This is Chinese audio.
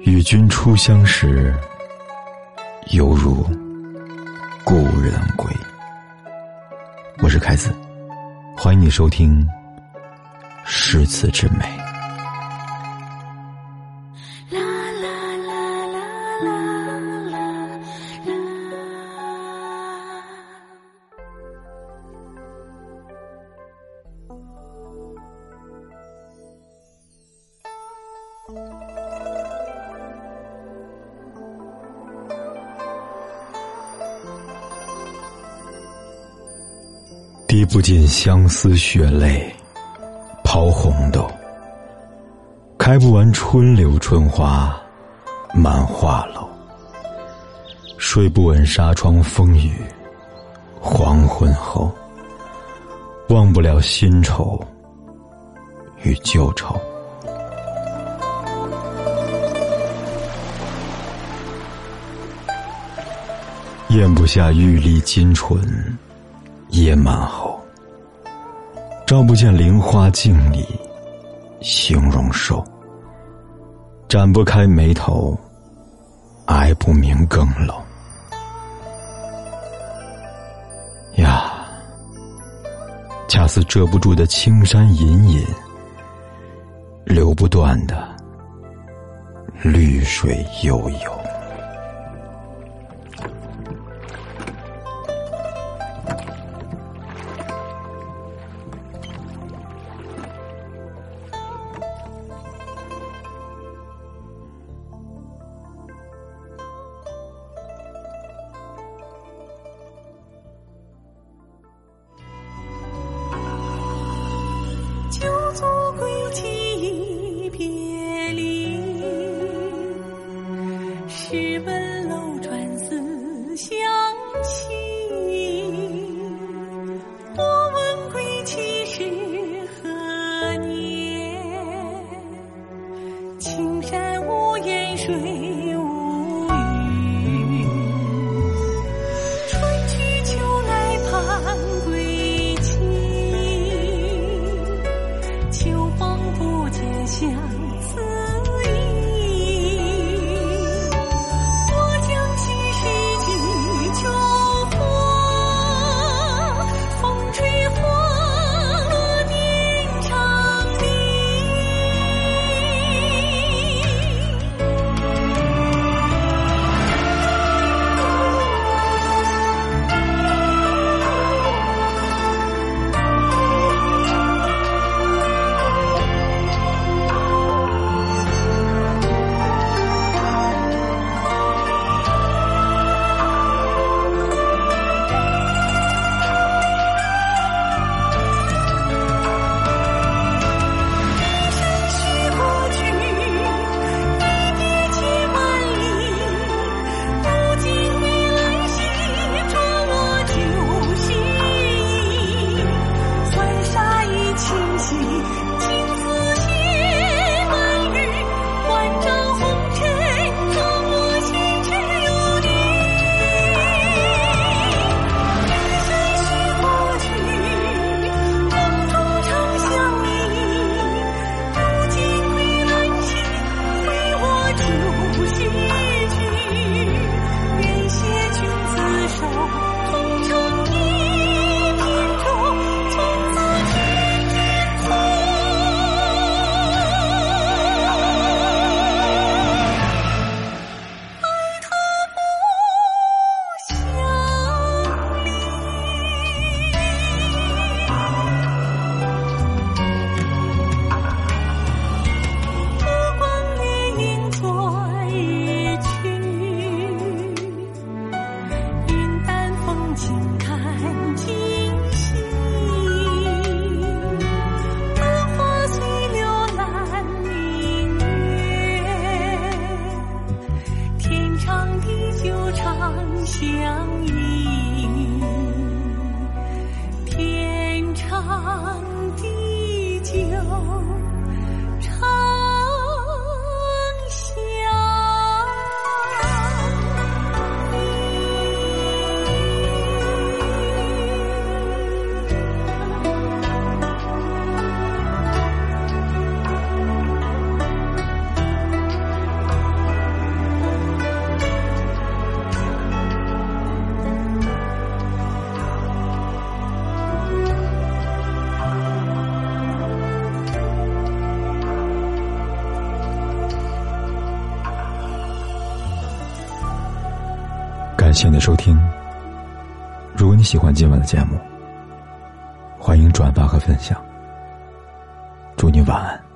与君初相识，犹如故人归。我是凯子，欢迎你收听诗词之美。滴不尽相思血泪，抛红豆；开不完春柳春花，满画楼。睡不稳纱窗风雨，黄昏后，忘不了新愁与旧愁。咽不下玉粒金唇。夜满后，照不见菱花镜里形容瘦。展不开眉头，挨不明更漏。呀，恰似遮不住的青山隐隐，流不断的绿水悠悠。情。感谢你的收听。如果你喜欢今晚的节目，欢迎转发和分享。祝你晚安。